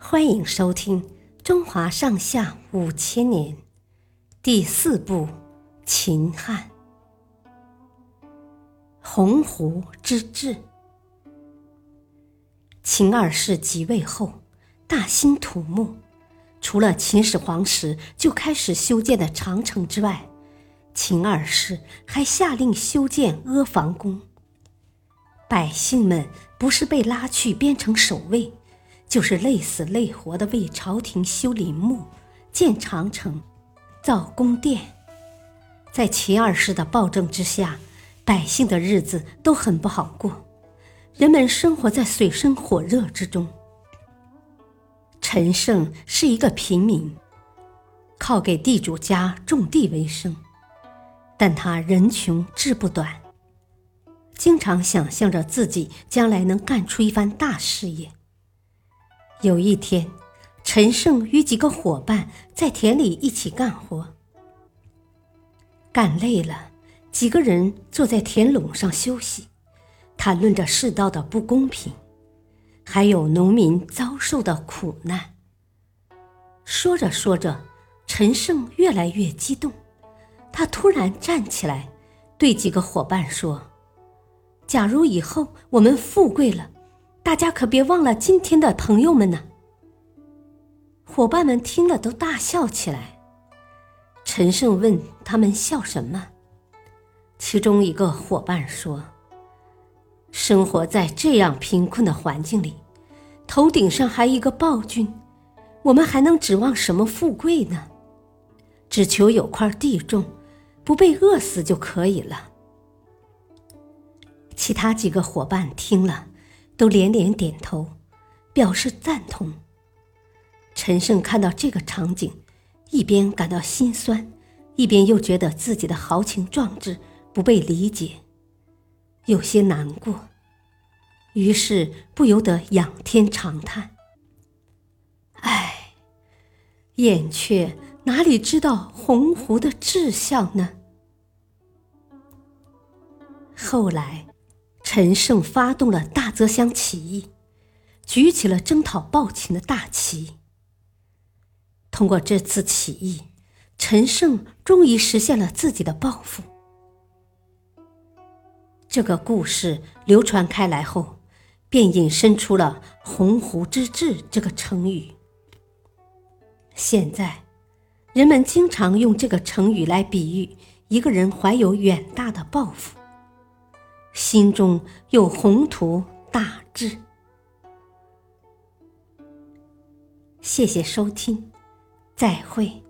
欢迎收听《中华上下五千年》第四部《秦汉》鸿鹄之志。秦二世即位后，大兴土木，除了秦始皇时就开始修建的长城之外，秦二世还下令修建阿房宫。百姓们不是被拉去边城守卫。就是累死累活的为朝廷修陵墓、建长城、造宫殿，在秦二世的暴政之下，百姓的日子都很不好过，人们生活在水深火热之中。陈胜是一个平民，靠给地主家种地为生，但他人穷志不短，经常想象着自己将来能干出一番大事业。有一天，陈胜与几个伙伴在田里一起干活，干累了，几个人坐在田垄上休息，谈论着世道的不公平，还有农民遭受的苦难。说着说着，陈胜越来越激动，他突然站起来，对几个伙伴说：“假如以后我们富贵了。”大家可别忘了今天的朋友们呢。伙伴们听了都大笑起来。陈胜问他们笑什么？其中一个伙伴说：“生活在这样贫困的环境里，头顶上还一个暴君，我们还能指望什么富贵呢？只求有块地种，不被饿死就可以了。”其他几个伙伴听了。都连连点头，表示赞同。陈胜看到这个场景，一边感到心酸，一边又觉得自己的豪情壮志不被理解，有些难过，于是不由得仰天长叹：“唉，燕雀哪里知道鸿鹄的志向呢？”后来。陈胜发动了大泽乡起义，举起了征讨暴秦的大旗。通过这次起义，陈胜终于实现了自己的抱负。这个故事流传开来后，便引申出了“鸿鹄之志”这个成语。现在，人们经常用这个成语来比喻一个人怀有远大的抱负。心中有宏图大志。谢谢收听，再会。